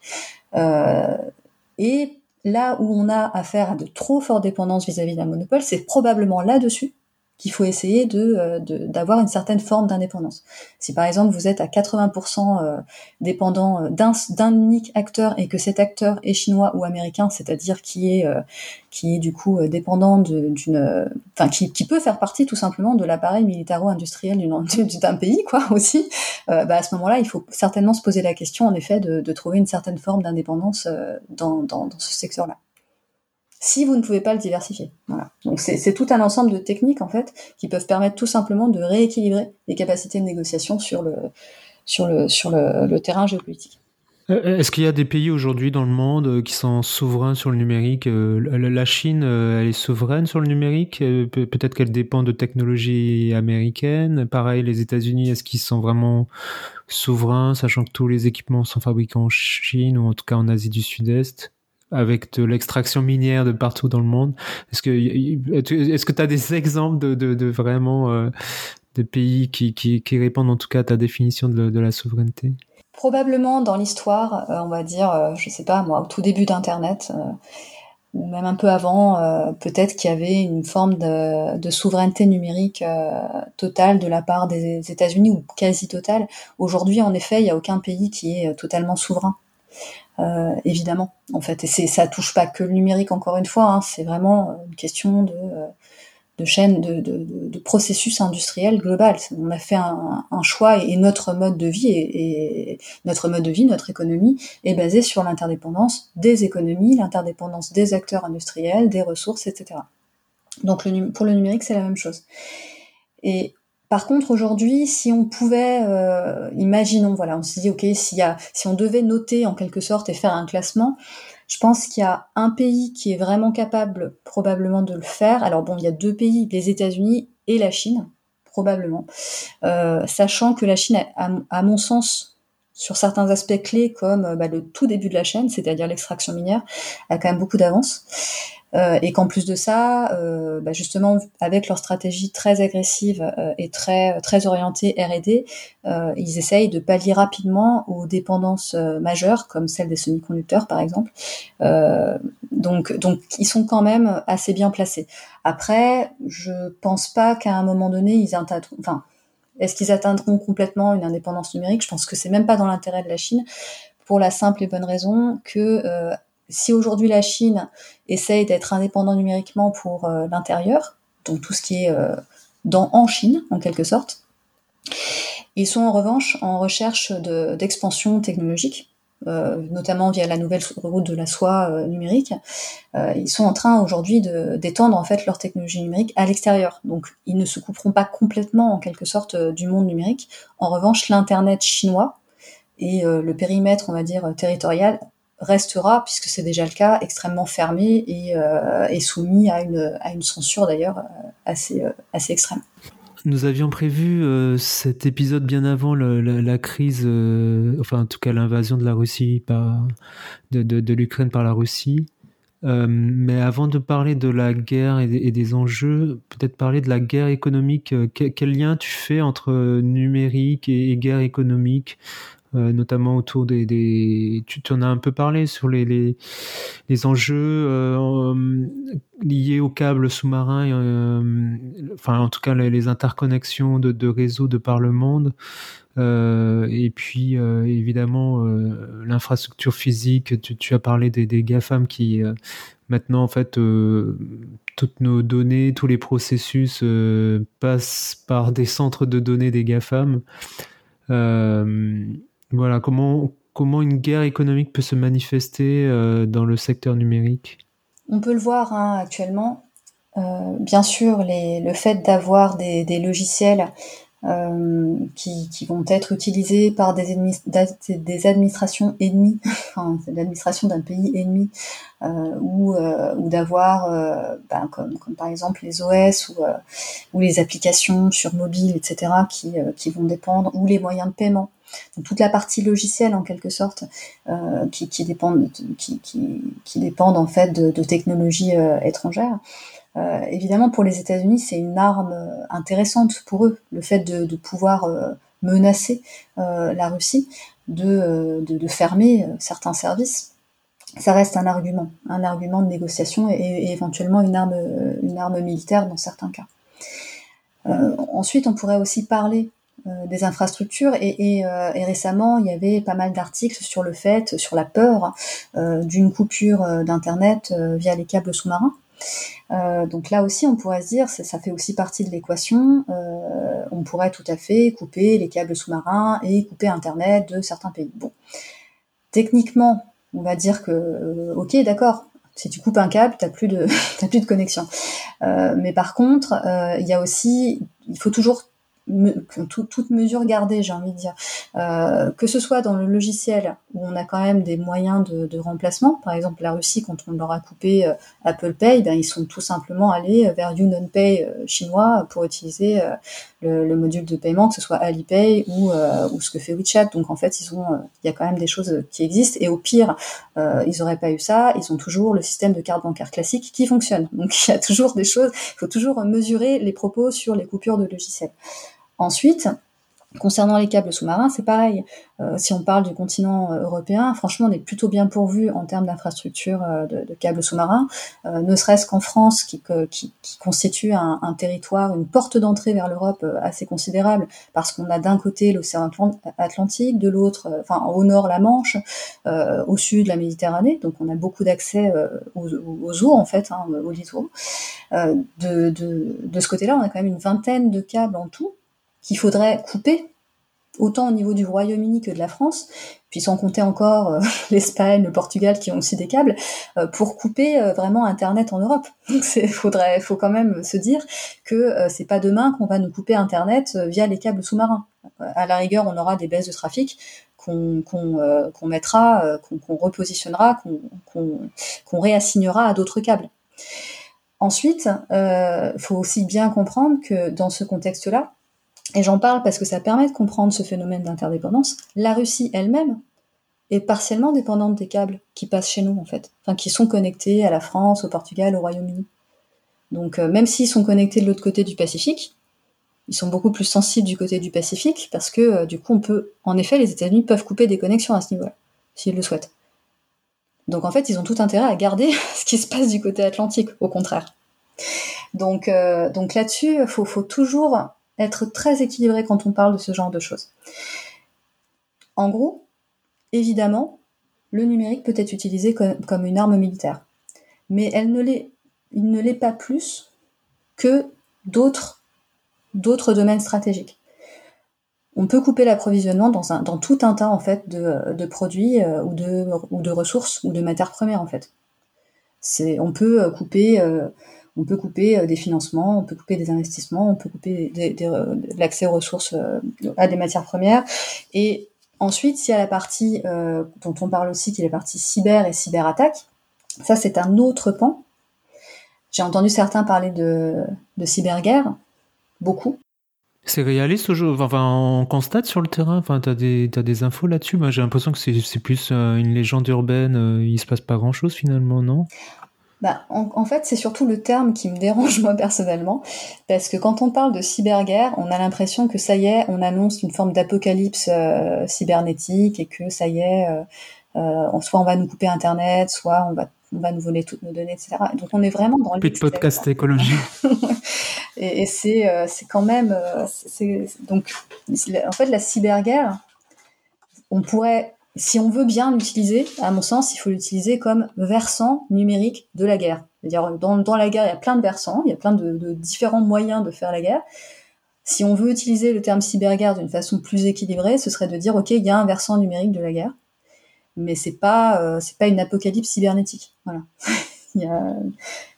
et là où on a affaire à de trop fortes dépendances vis-à-vis d'un monopole, c'est probablement là-dessus qu'il faut essayer euh, de d'avoir une certaine forme d'indépendance. Si par exemple vous êtes à 80% euh, dépendant euh, d'un unique acteur et que cet acteur est chinois ou américain, c'est-à-dire qui est qui est du coup dépendant d'une enfin qui, qui peut faire partie tout simplement de l'appareil militaro-industriel d'un pays quoi (laughs) aussi, bah à ce moment-là, il faut certainement se poser la question en effet de, de trouver une certaine forme d'indépendance dans, dans, dans ce secteur-là si vous ne pouvez pas le diversifier. Voilà. Donc c'est tout un ensemble de techniques en fait qui peuvent permettre tout simplement de rééquilibrer les capacités de négociation sur le sur le sur le, terrain géopolitique. Euh, est-ce qu'il y a des pays aujourd'hui dans le monde euh, qui sont souverains sur le numérique euh, La Chine, elle est souveraine sur le numérique Peut-être qu'elle dépend de technologies américaines. Pareil, les États-Unis, est-ce qu'ils sont vraiment souverains, sachant que tous les équipements sont fabriqués en Chine ou en tout cas en Asie du Sud-Est? Avec de l'extraction minière de partout dans le monde. Est-ce que est-ce que tu as des (laughs) exemples de, de, vraiment euh, de pays qui, qui, qui, répondent en tout cas à ta définition de, de la souveraineté? Probablement dans l'histoire, euh, on va dire, euh, je sais pas moi, au tout début d'Internet, ou même un peu avant, peut-être qu'il y avait une forme de, de souveraineté numérique totale de la part des États-Unis ou quasi totale. Aujourd'hui, en effet, il n'y a aucun pays qui est totalement souverain. Euh, évidemment, en fait. Et c'est, ça touche pas que le numérique, encore une fois, hein, c'est vraiment une question de, euh, de chaîne, de, de, de, processus industriel global. On a fait un, un choix et, notre mode de vie et, notre mode de vie, notre économie est basée sur l'interdépendance des économies, l'interdépendance des acteurs industriels, des ressources, etc. Donc le, pour le numérique, c'est la même chose. Et par contre, aujourd'hui, si on pouvait, euh, imaginons, voilà, on se dit, ok, si on devait noter en quelque sorte et faire un classement, je pense qu'il y a un pays qui est vraiment capable probablement de le faire. Alors bon, il y a deux pays, les États-Unis et la Chine, probablement, euh, sachant que la Chine, à, mon sens, sur certains aspects clés comme bah, le tout début de la chaîne, c'est-à-dire l'extraction minière, a quand même beaucoup d'avance. Euh, et qu'en plus de ça, euh, bah justement avec leur stratégie très agressive euh, et très très orientée R&D, euh, ils essayent de pallier rapidement aux dépendances majeures comme celle des semi-conducteurs par exemple. donc donc ils sont quand même assez bien placés. Après, je pense pas qu'à un moment donné ils atteindront, enfin est-ce qu'ils atteindront complètement une indépendance numérique? Je pense que c'est même pas dans l'intérêt de la Chine pour la simple et bonne raison que si aujourd'hui la Chine essaye d'être indépendant numériquement pour euh, l'intérieur, donc tout ce qui est euh, en Chine en quelque sorte, ils sont en revanche en recherche d'expansion technologique, euh, notamment via la nouvelle route de la soie numérique. ils sont en train aujourd'hui d'étendre en fait leur technologie numérique à l'extérieur. Donc ils ne se couperont pas complètement en quelque sorte du monde numérique. En revanche, l'internet chinois et le périmètre, on va dire, territorial restera, puisque c'est déjà le cas, extrêmement fermé et, euh, soumis à une, à une censure d'ailleurs euh, assez, euh, assez extrême. Nous avions prévu cet épisode bien avant la, crise, enfin en tout cas l'invasion de la Russie par, de, de, l'Ukraine par la Russie. mais avant de parler de la guerre et des, enjeux, peut-être parler de la guerre économique. Quel, lien tu fais entre numérique et guerre économique euh, notamment autour des, Tu, en as un peu parlé sur les, les, les enjeux euh, liés aux câbles sous-marins, euh, enfin en tout cas les, interconnexions de, de, réseaux de par le monde. et puis évidemment l'infrastructure physique. Tu, as parlé des GAFAM qui maintenant en fait toutes nos données, tous les processus passent par des centres de données des GAFAM. Voilà, comment, une guerre économique peut se manifester euh, dans le secteur numérique? On peut le voir hein, actuellement. Euh, bien sûr, le fait d'avoir des, logiciels euh, qui, vont être utilisés par des, administrations ennemies, (laughs) enfin l'administration d'un pays ennemi, ou, d'avoir, ben, comme, par exemple les OS ou, les applications sur mobile, etc., qui vont dépendre, ou les moyens de paiement. Toute la partie logicielle en quelque sorte qui, qui, dépendent qui, dépendent en fait de, technologies étrangères euh, évidemment, pour les États-Unis, c'est une arme euh, intéressante pour eux, le fait de, pouvoir euh, menacer la Russie, de, fermer certains services. Ça reste un argument, un argument de négociation et, éventuellement une arme, militaire dans certains cas. Euh, ensuite, on pourrait aussi parler euh, des infrastructures euh, et, récemment il y avait pas mal d'articles sur le fait, sur la peur d'une coupure d'internet via les câbles sous-marins. Euh, donc là aussi, on pourrait se dire, ça, fait aussi partie de l'équation. Euh, on pourrait tout à fait couper les câbles sous-marins et couper Internet de certains pays. Bon, techniquement, on va dire que, euh, ok, d'accord. Si tu coupes un câble, t'as plus de, (laughs) t'as plus de connexion. Euh, mais par contre, euh, il y a aussi, il faut toujours toute mesure gardée, j'ai envie de dire, euh, que ce soit dans le logiciel où on a quand même des moyens de, remplacement, par exemple la Russie quand on leur a coupé euh, Apple Pay, ben ils sont tout simplement allés vers UnionPay euh, chinois pour utiliser euh, le, le, module de paiement, que ce soit Alipay ou, ou ce que fait WeChat. Donc en fait, ils ont, il y a quand même des choses qui existent et au pire, ils n'auraient pas eu ça, ils ont toujours le système de carte bancaire classique qui fonctionne. Donc (laughs) il y a toujours des choses, il faut toujours mesurer les propos sur les coupures de logiciels. Ensuite, Concernant les câbles sous-marins, c'est pareil. Euh, si on parle du continent euh, européen, franchement, on est plutôt bien pourvu en termes d'infrastructures euh, de, câbles sous-marins, euh, ne serait-ce qu'en France, qui, qui, qui constitue un, territoire, une porte d'entrée vers l'Europe euh, assez considérable, parce qu'on a d'un côté l'océan Atlantique, de l'autre, euh, enfin au nord la Manche, au sud la Méditerranée, donc on a beaucoup d'accès aux, aux, eaux en fait, hein, aux littoraux. De, de, de ce côté-là, on a quand même une vingtaine de câbles en tout qu'il faudrait couper, autant au niveau du Royaume-Uni que de la France, puis sans compter encore euh, (laughs) l'Espagne, le Portugal qui ont aussi des câbles, euh, pour couper euh, vraiment Internet en Europe. (laughs) Donc il faudrait, faut quand même se dire que c'est pas demain qu'on va nous couper Internet via les câbles sous-marins. À la rigueur, on aura des baisses de trafic qu'on qu'on mettra, qu'on repositionnera, qu'on réassignera à d'autres câbles. Ensuite, il faut aussi bien comprendre que dans ce contexte-là, et j'en parle parce que ça permet de comprendre ce phénomène d'interdépendance, la Russie elle-même est partiellement dépendante des câbles qui passent chez nous, en fait, enfin, qui sont connectés à la France, au Portugal, au Royaume-Uni. Donc, euh, même s'ils sont connectés de l'autre côté du Pacifique, ils sont beaucoup plus sensibles du côté du Pacifique parce que, euh, du coup, on peut, en effet, les États-Unis peuvent couper des connexions à ce niveau-là, s'ils le souhaitent. Donc, en fait, ils ont tout intérêt à garder (laughs) ce qui se passe du côté atlantique, au contraire. Donc, euh, donc là-dessus, faut, faut toujours être très équilibré quand on parle de ce genre de choses. En gros, évidemment, le numérique peut être utilisé comme, une arme militaire, mais il ne l'est pas plus que d'autres, domaines stratégiques. On peut couper l'approvisionnement dans, tout un tas en fait de, produits euh, ou, de, ou de ressources ou de matières premières en fait. On peut couper euh, on peut couper euh, des financements, on peut couper des investissements, on peut couper euh, l'accès aux ressources, euh, à des matières premières. Et ensuite, il y a la partie dont on parle aussi, qui est la partie cyber et cyberattaque. Ça, c'est un autre pan. J'ai entendu certains parler de, de cyberguerre, beaucoup. C'est réaliste aujourd'hui enfin, on constate sur le terrain Enfin, t'as des, as des infos là-dessus Moi, j'ai l'impression que c'est plus une légende urbaine. il se passe pas grand-chose finalement, non? Bah, en, fait, c'est surtout le terme qui me dérange (laughs) moi personnellement, parce que quand on parle de cyberguerre, on a l'impression que ça y est, on annonce une forme d'apocalypse euh, cybernétique et que ça y est, euh, euh, soit on va nous couper Internet, soit on va on va nous voler toutes nos données, etc. Donc on est vraiment dans le de podcast écologie. (laughs) et, et c'est c'est quand même c'est donc en fait la cyberguerre, on pourrait si on veut bien l'utiliser, à mon sens, il faut l'utiliser comme versant numérique de la guerre. C'est-à-dire, dans, la guerre, il y a plein de versants, il y a plein de, de, différents moyens de faire la guerre. Si on veut utiliser le terme cyberguerre d'une façon plus équilibrée, ce serait de dire, OK, il y a un versant numérique de la guerre, mais c'est pas, euh, c'est pas une apocalypse cybernétique. Voilà. (laughs) il y a,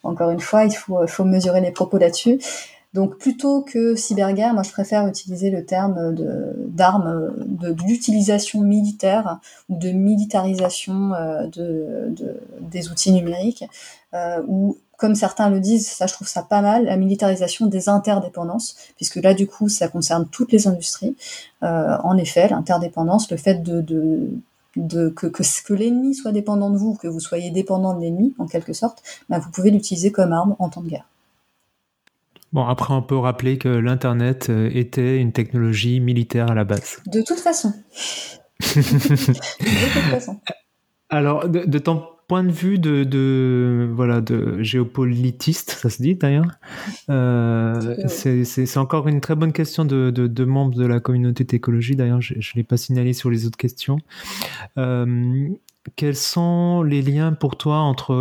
encore une fois, il faut, faut mesurer les propos là-dessus. Donc plutôt que cyberguerre, moi je préfère utiliser le terme d'armes, d'utilisation militaire ou de militarisation de, des outils numériques, ou comme certains le disent, ça je trouve ça pas mal, la militarisation des interdépendances, puisque là du coup ça concerne toutes les industries. en effet, l'interdépendance, le fait de, de que l'ennemi soit dépendant de vous, que vous soyez dépendant de l'ennemi, en quelque sorte, bah, vous pouvez l'utiliser comme arme en temps de guerre. Bon, après, on peut rappeler que l'Internet euh, était une technologie militaire à la base. De toute façon. (laughs) de toute façon. Alors, de, de ton point de vue de, de, voilà de géopolitiste, ça se dit d'ailleurs. Euh, c'est encore une très bonne question de, de, de membres de la communauté d'écologie. D'ailleurs, je ne l'ai pas signalé sur les autres questions. Euh, quels sont les liens pour toi entre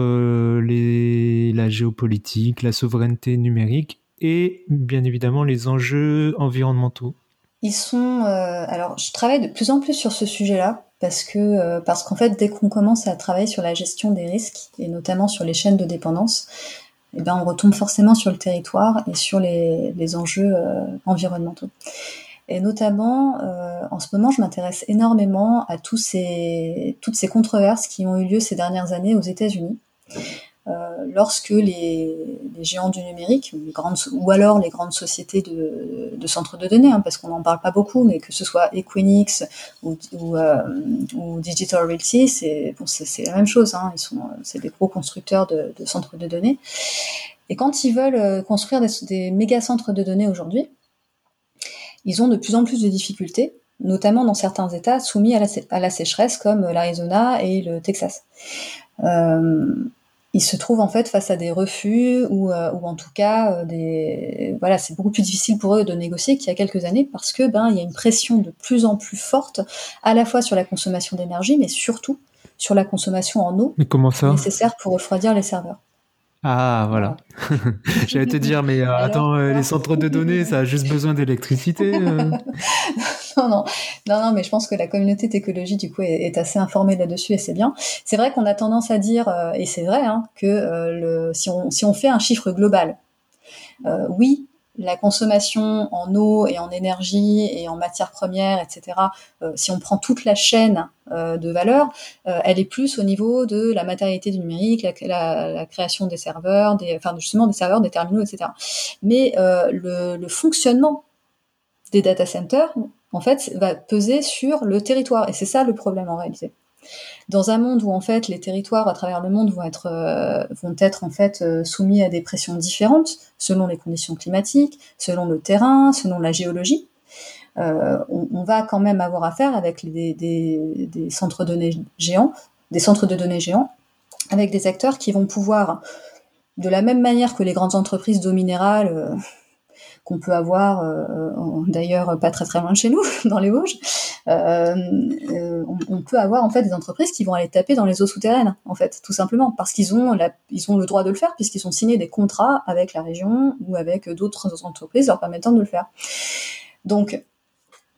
les, la géopolitique, la souveraineté numérique et bien évidemment les enjeux environnementaux Ils sont. Euh, alors, je travaille de plus en plus sur ce sujet-là parce que euh, parce qu'en fait dès qu'on commence à travailler sur la gestion des risques et notamment sur les chaînes de dépendance, eh ben on retombe forcément sur le territoire et sur les, les enjeux euh, environnementaux. Et notamment, en ce moment, je m'intéresse énormément à tous ces, toutes ces controverses qui ont eu lieu ces dernières années aux États-Unis, lorsque les, les, géants du numérique, les grandes, ou alors les grandes sociétés de, de centres de données, hein, parce qu'on n'en parle pas beaucoup, mais que ce soit Equinix ou, ou, euh, ou Digital Realty, c'est bon, la même chose. Hein, ils sont, c'est des gros constructeurs de, de, centres de données. Et quand ils veulent euh, construire des, des méga centres de données aujourd'hui, ils ont de plus en plus de difficultés, notamment dans certains États soumis à la, à la sécheresse comme l'Arizona et le Texas. Euh, ils se trouvent en fait face à des refus ou, euh, ou en tout cas euh, des voilà c'est beaucoup plus difficile pour eux de négocier qu'il y a quelques années parce que ben il y a une pression de plus en plus forte à la fois sur la consommation d'énergie mais surtout sur la consommation en eau mais comment ça? nécessaire pour refroidir les serveurs. Ah voilà. (laughs) J'allais te dire, mais euh, attends, euh, les centres de données, ça a (laughs) juste besoin d'électricité. Euh. (laughs) non, non, non, non, mais je pense que la communauté d'écologie du coup est, assez informée là-dessus et c'est bien. C'est vrai qu'on a tendance à dire, et c'est vrai, hein, que le, si on si on fait un chiffre global, oui, la consommation en eau et en énergie et en matières premières, etc., euh, si on prend toute la chaîne euh, de valeur, euh, elle est plus au niveau de la matérialité du numérique, la, la, création des serveurs, des, enfin justement des serveurs, des terminaux, etc. Mais le, le, fonctionnement des data centers, en fait, va peser sur le territoire. Et c'est ça le problème en réalité dans un monde où en fait les territoires à travers le monde vont être euh, en fait euh, soumis à des pressions différentes selon les conditions climatiques, selon le terrain, selon la géologie. Euh, on, va quand même avoir affaire avec des, des, centres de données géants, des centres de données géants, avec des acteurs qui vont pouvoir, de la même manière que les grandes entreprises d'eau minérale, qu'on peut avoir euh, d'ailleurs pas très très loin de chez nous, (laughs) dans les Vosges, euh, euh, on, peut avoir en fait des entreprises qui vont aller taper dans les eaux souterraines, en fait, tout simplement, parce qu'ils ont, ont le droit de le faire, puisqu'ils ont signé des contrats avec la région ou avec d'autres entreprises leur permettant de le faire. Donc,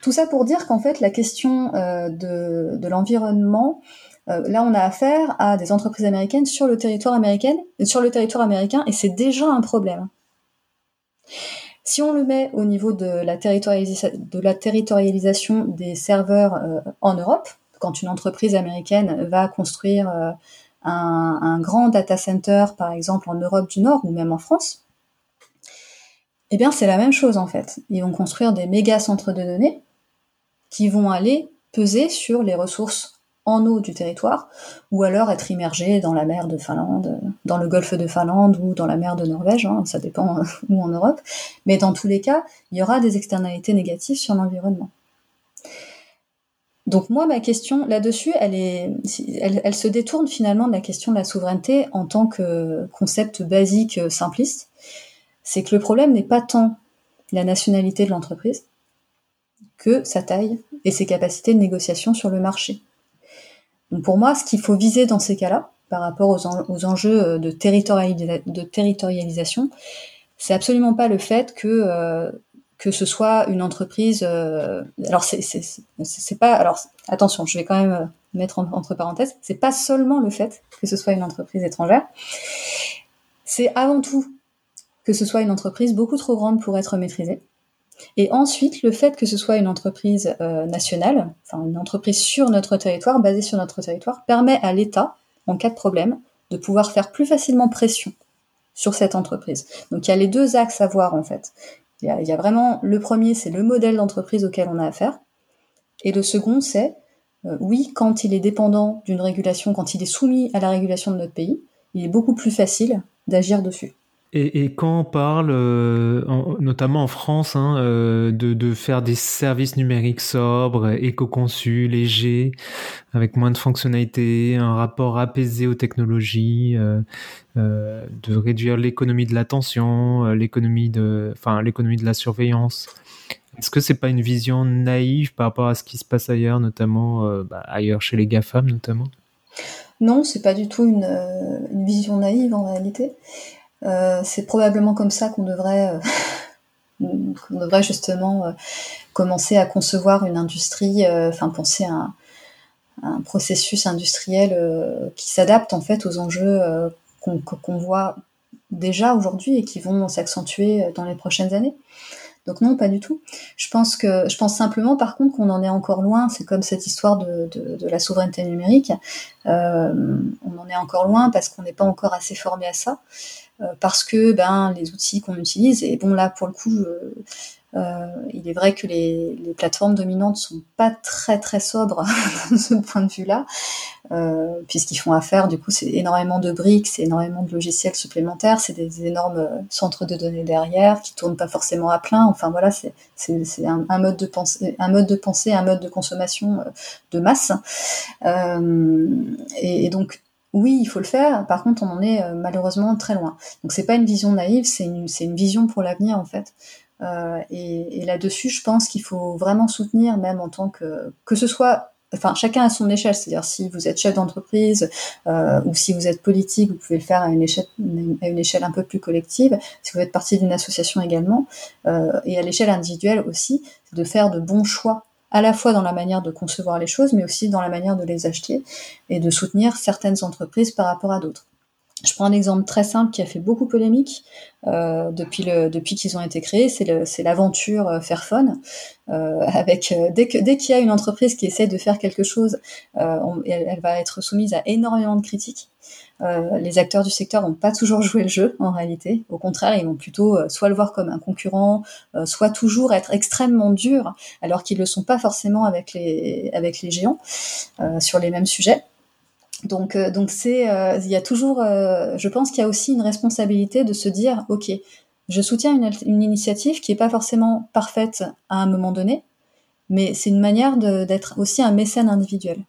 tout ça pour dire qu'en fait, la question de, l'environnement, là, on a affaire à des entreprises américaines sur le territoire américain, sur le territoire américain, et c'est déjà un problème. Si on le met au niveau de la, territorialisation des serveurs euh, en Europe, quand une entreprise américaine va construire euh, un, un, grand data center, par exemple en Europe du Nord ou même en France, eh bien c'est la même chose en fait. Ils vont construire des méga centres de données qui vont aller peser sur les ressources en eau du territoire, ou alors être immergé dans la mer de Finlande, dans le golfe de Finlande ou dans la mer de Norvège, hein, ça dépend où en Europe. Mais dans tous les cas, il y aura des externalités négatives sur l'environnement. Donc moi, ma question là-dessus, elle, se détourne finalement de la question de la souveraineté en tant que concept basique simpliste. C'est que le problème n'est pas tant la nationalité de l'entreprise que sa taille et ses capacités de négociation sur le marché. Donc pour moi, ce qu'il faut viser dans ces cas-là, par rapport aux, enjeux euh, de, de territorialisation, c'est absolument pas le fait que euh, que ce soit une entreprise. Euh, alors c'est c'est pas. Alors attention, je vais quand même euh, mettre entre parenthèses. C'est pas seulement le fait que ce soit une entreprise étrangère. C'est avant tout que ce soit une entreprise beaucoup trop grande pour être maîtrisée. Et ensuite, le fait que ce soit une entreprise euh, nationale, enfin une entreprise sur notre territoire, basée sur notre territoire, permet à l'État, en cas de problème, de pouvoir faire plus facilement pression sur cette entreprise. Donc il y a les deux axes à voir en fait. Il y a, vraiment le premier, c'est le modèle d'entreprise auquel on a affaire, et le second, c'est euh, oui, quand il est dépendant d'une régulation, quand il est soumis à la régulation de notre pays, il est beaucoup plus facile d'agir dessus. Et, quand on parle, euh, notamment en France, hein, euh, de, faire des services numériques sobres, éco-conçus, légers, avec moins de fonctionnalités, un rapport apaisé aux technologies, de réduire l'économie de l'attention, l'économie de, enfin l'économie de la surveillance. Est-ce que c'est pas une vision naïve par rapport à ce qui se passe ailleurs, notamment euh, bah, ailleurs chez les GAFAM notamment? Non, c'est pas du tout une, euh, vision naïve en réalité. Euh, c'est probablement comme ça qu'on devrait, (laughs) qu'on devrait justement commencer à concevoir une industrie, enfin penser à un, un, processus industriel qui s'adapte en fait aux enjeux qu'on voit déjà aujourd'hui et qui vont s'accentuer dans les prochaines années. Donc non, pas du tout. Je pense que je pense simplement, par contre, qu'on en est encore loin. C'est comme cette histoire de, de, la souveraineté numérique. Euh, on en est encore loin parce qu'on n'est pas encore assez formé à ça, euh, parce que ben les outils qu'on utilise. Et bon là, pour le coup, euh, il est vrai que les, les, plateformes dominantes sont pas très très sobres (laughs) de ce point de vue-là, euh, puisqu'ils font affaire, du coup, c'est énormément de briques, c'est énormément de logiciels supplémentaires, c'est des énormes euh, centres de données derrière qui tournent pas forcément à plein. Enfin voilà, c'est un, un, mode de pensée, un mode de pensée, un mode de consommation euh, de masse. Euh, et, et, donc oui, il faut le faire. Par contre, on en est malheureusement très loin. Donc c'est pas une vision naïve, c'est une, une vision pour l'avenir en fait. Euh, et, et là-dessus, je pense qu'il faut vraiment soutenir, même en tant que que ce soit enfin chacun à son échelle, c'est-à-dire si vous êtes chef d'entreprise euh, ou si vous êtes politique, vous pouvez le faire à une échelle, à une échelle un peu plus collective. Si vous êtes partie d'une association également, euh, et à l'échelle individuelle aussi, c'est de faire de bons choix à la fois dans la manière de concevoir les choses, mais aussi dans la manière de les acheter et de soutenir certaines entreprises par rapport à d'autres. Je prends un exemple très simple qui a fait beaucoup polémique euh, depuis, le, depuis qu'ils ont été créés, c'est l'aventure euh, Fairphone. Euh, (laughs) avec euh, dès que dès qu'il y a une entreprise qui essaie de faire quelque chose, euh, elle, va être soumise à énormément de critiques. Euh, les acteurs du secteur n'ont pas toujours joué le jeu en réalité. Au contraire, ils vont plutôt soit le voir comme un concurrent, soit toujours être extrêmement durs, alors qu'ils le sont pas forcément avec les avec les géants sur les mêmes sujets. Donc, euh, donc c'est, euh, il y a toujours, euh, je pense qu'il y a aussi une responsabilité de se dire, ok, je soutiens une, une initiative qui est pas forcément parfaite à un moment donné, mais c'est une manière d'être aussi un mécène individuel.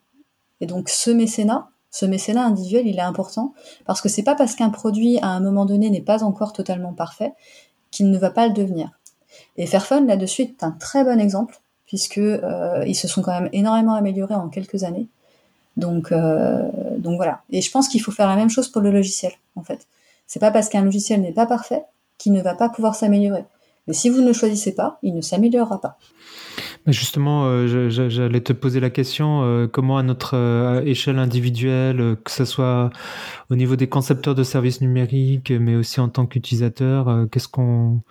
Et donc, ce mécénat, ce mécénat individuel, il est important parce que c'est pas parce qu'un produit à un moment donné n'est pas encore totalement parfait qu'il ne va pas le devenir. Et Fairphone là-dessus est un très bon exemple puisque euh, ils se sont quand même énormément améliorés en quelques années. Donc, euh, donc voilà. Et je pense qu'il faut faire la même chose pour le logiciel, en fait. C'est pas parce qu'un logiciel n'est pas parfait qu'il ne va pas pouvoir s'améliorer. Mais si vous ne le choisissez pas, il ne s'améliorera pas. Justement, euh, j'allais te poser la question, euh, comment à notre euh, échelle individuelle, que ce soit au niveau des concepteurs de services numériques, mais aussi en tant qu'utilisateur, qu'est-ce qu'on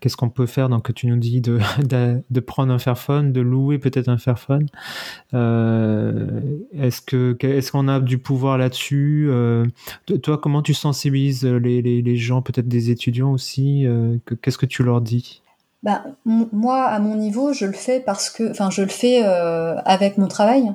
qu'est-ce qu'on peut faire? Donc, tu nous dis de, (laughs) de, prendre un Fairphone, de louer peut-être un Fairphone. Est-ce que est-ce qu'on a du pouvoir là-dessus Toi, comment tu sensibilises les, les, gens, peut-être des étudiants aussi Qu'est-ce que tu leur dis? Bah, moi, à mon niveau, je le fais parce que, enfin, je le fais euh, avec mon travail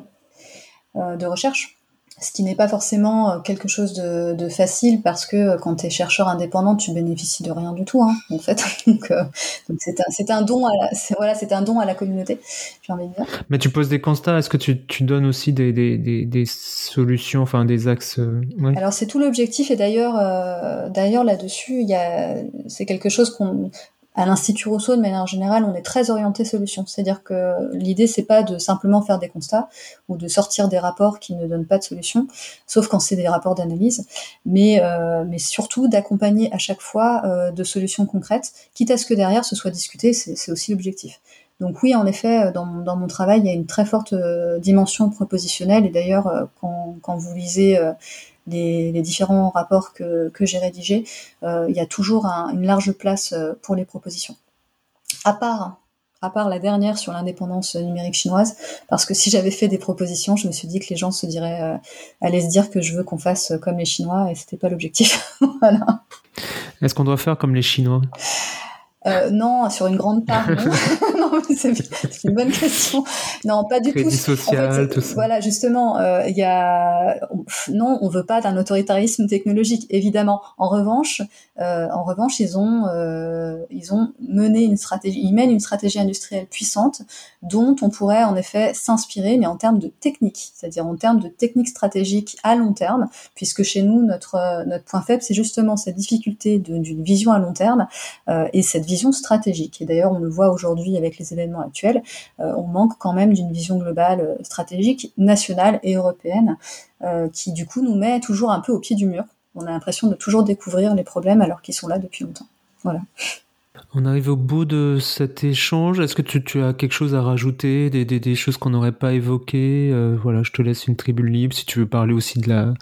euh, de recherche, ce qui n'est pas forcément euh, quelque chose de, de facile parce que euh, quand tu es chercheur indépendant, tu bénéficies de rien du tout, hein, en fait. (laughs) donc, euh, donc c'est un, un, don à la, voilà, c'est un don à la communauté, j'ai envie de dire. Mais tu poses des constats. Est-ce que tu, tu donnes aussi des, des, des, des solutions, enfin des axes ouais. Alors c'est tout l'objectif et d'ailleurs, d'ailleurs là-dessus, il y a, c'est quelque chose qu'on à l'Institut Rousseau, de manière générale, on est très orienté solution. C'est-à-dire que l'idée, c'est pas de simplement faire des constats ou de sortir des rapports qui ne donnent pas de solution, sauf quand c'est des rapports d'analyse, mais, euh, mais surtout d'accompagner à chaque fois euh, de solutions concrètes, quitte à ce que derrière ce soit discuté, c'est aussi l'objectif. Donc oui, en effet, dans, dans, mon travail, il y a une très forte euh, dimension propositionnelle, et d'ailleurs, euh, quand, quand, vous lisez les, différents rapports que, j'ai rédigés, il y a toujours une large place pour les propositions. À part à part la dernière sur l'indépendance numérique chinoise, parce que si j'avais fait des propositions, je me suis dit que les gens se diraient, euh, allaient se dire que je veux qu'on fasse comme les Chinois, et c'était pas l'objectif. (laughs) Est-ce qu'on doit faire comme les Chinois? Euh, non, sur une grande part, non. (laughs) (laughs) c'est une bonne question. Non, pas du tout. social, tout ça. Voilà, justement, euh, il y a non, on veut pas d'un autoritarisme technologique, évidemment. En revanche, euh, en revanche, ils ont ils ont mené une stratégie, ils mènent une stratégie industrielle puissante dont on pourrait en effet s'inspirer, mais en termes de technique, c'est-à-dire en termes de technique stratégique à long terme, puisque chez nous notre notre point faible, c'est justement cette difficulté d'une vision à long terme et cette vision stratégique. Et d'ailleurs, on le voit aujourd'hui avec les événements actuels, euh, on manque quand même d'une vision globale euh, stratégique nationale et européenne euh, qui du coup nous met toujours un peu au pied du mur. On a l'impression de toujours découvrir les problèmes alors qu'ils sont là depuis longtemps. Voilà. On arrive au bout de cet échange. Est-ce que tu, as quelque chose à rajouter, des, choses qu'on n'aurait pas évoquées Voilà, je te laisse une tribune libre si tu veux parler aussi de la,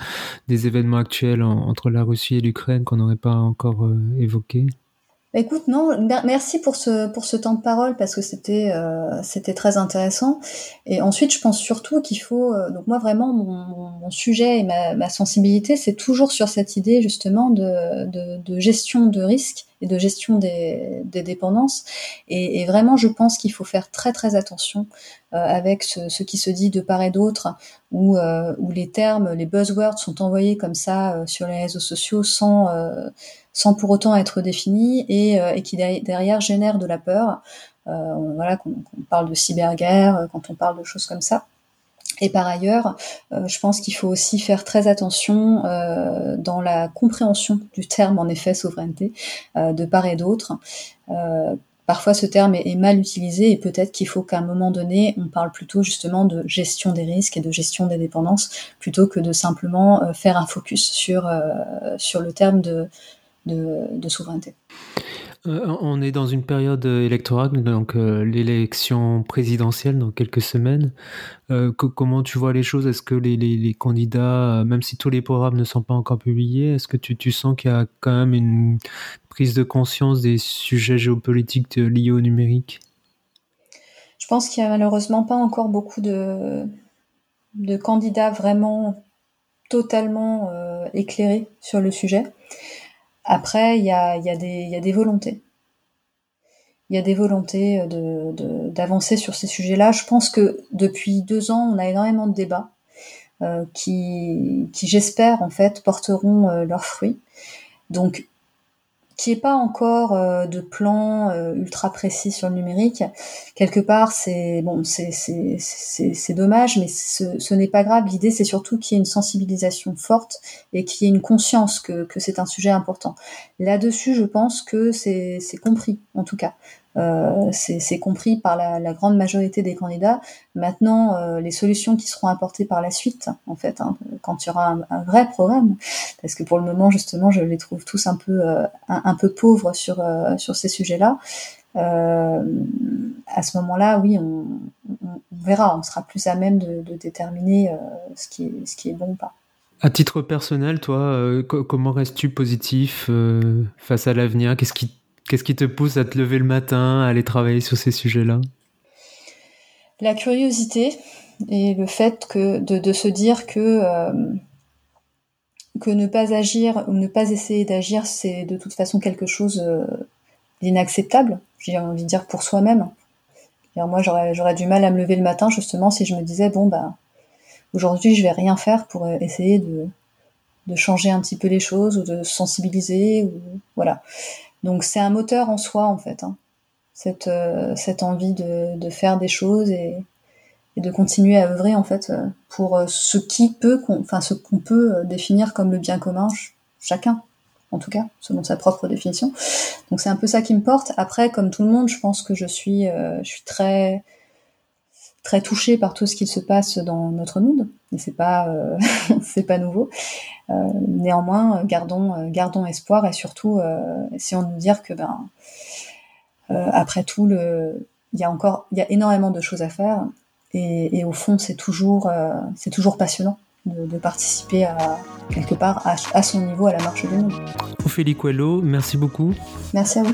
des événements actuels entre la Russie et l'Ukraine qu'on n'aurait pas encore évoqués. Bah, écoute, non, merci pour ce pour ce temps de parole parce que c'était euh, c'était très intéressant. Et ensuite, je pense surtout qu'il faut euh, donc moi vraiment mon, mon sujet et ma, ma sensibilité, c'est toujours sur cette idée justement de, de, de gestion de risque et de gestion des, des dépendances. Et, et, vraiment, je pense qu'il faut faire très très attention euh, avec ce, ce, qui se dit de part et d'autre, où, euh, où les termes, les buzzwords sont envoyés comme ça euh, sur les réseaux sociaux sans sans pour autant être défini et, euh, et qui derrière génère de la peur. Euh, voilà, qu'on parle de cyberguerre, euh, quand on parle de choses comme ça. Et par ailleurs, je pense qu'il faut aussi faire très attention dans la compréhension du terme, en effet, souveraineté, de part et d'autre. parfois, ce terme est, mal utilisé et peut-être qu'il faut qu'à un moment donné, on parle plutôt justement de gestion des risques et de gestion des dépendances, plutôt que de simplement faire un focus sur, sur le terme de, de, souveraineté. Euh, on est dans une période électorale, donc euh, l'élection présidentielle dans quelques semaines. Euh, comment tu vois les choses? Est-ce que les, candidats, même si tous les programmes ne sont pas encore publiés, est-ce que tu, sens qu'il y a quand même une prise de conscience des sujets géopolitiques liés au numérique? Je pense qu'il n'y a malheureusement pas encore beaucoup de, de candidats vraiment totalement éclairés sur le sujet. Après, il y a, des volontés. Il y a des volontés de, d'avancer sur ces sujets-là. Je pense que depuis deux ans, on a énormément de débats euh, qui, qui j'espère, en fait, porteront euh, leurs fruits. Donc, qui est pas encore euh, de plan euh, ultra précis sur le numérique. Quelque part, c'est bon, c'est c'est dommage, mais ce, ce n'est pas grave. L'idée, c'est surtout qu'il y ait une sensibilisation forte et qu'il y ait une conscience que que c'est un sujet important. Là-dessus, je pense que c'est compris, en tout cas. Euh, c'est compris par la, la, grande majorité des candidats. Maintenant, euh, les solutions qui seront apportées par la suite, en fait, hein, quand il y aura un, un, vrai programme, parce que pour le moment, justement, je les trouve tous un peu, euh, un, peu pauvres sur, sur ces sujets-là. à ce moment-là, oui, on, on, verra, on sera plus à même de, de déterminer ce, qui est, ce qui est bon ou pas. À titre personnel, toi, comment restes-tu positif face à l'avenir? Qu'est-ce qui Qu'est-ce qui te pousse à te lever le matin, à aller travailler sur ces sujets-là? La curiosité et le fait que de, se dire que euh, que ne pas agir ou ne pas essayer d'agir, c'est de toute façon quelque chose euh, d'inacceptable. J'ai envie de dire pour soi-même. Moi, j'aurais du mal à me lever le matin justement si je me disais bon bah aujourd'hui je vais rien faire pour essayer de de changer un petit peu les choses ou de sensibiliser ou voilà. Donc c'est un moteur en soi en fait, hein. cette, euh, cette envie de, de, faire des choses et, de continuer à œuvrer en fait euh, pour euh, ce qui peut, enfin ce qu'on peut définir comme le bien commun, chacun en tout cas selon sa propre définition. Donc c'est un peu ça qui me porte. Après, comme tout le monde, je pense que je suis, je suis très très touchée par tout ce qui se passe dans notre monde. Et c'est pas, euh, (laughs) c'est pas nouveau. Euh, néanmoins, gardons, euh, gardons espoir et surtout, essayons de nous dire que ben, après tout, le, il y a encore, il y a énormément de choses à faire. Et, et au fond, c'est toujours, c'est toujours passionnant. de, participer à quelque part à, à, son niveau à la marche du monde. Ophélie Coelho, merci beaucoup. Merci à vous.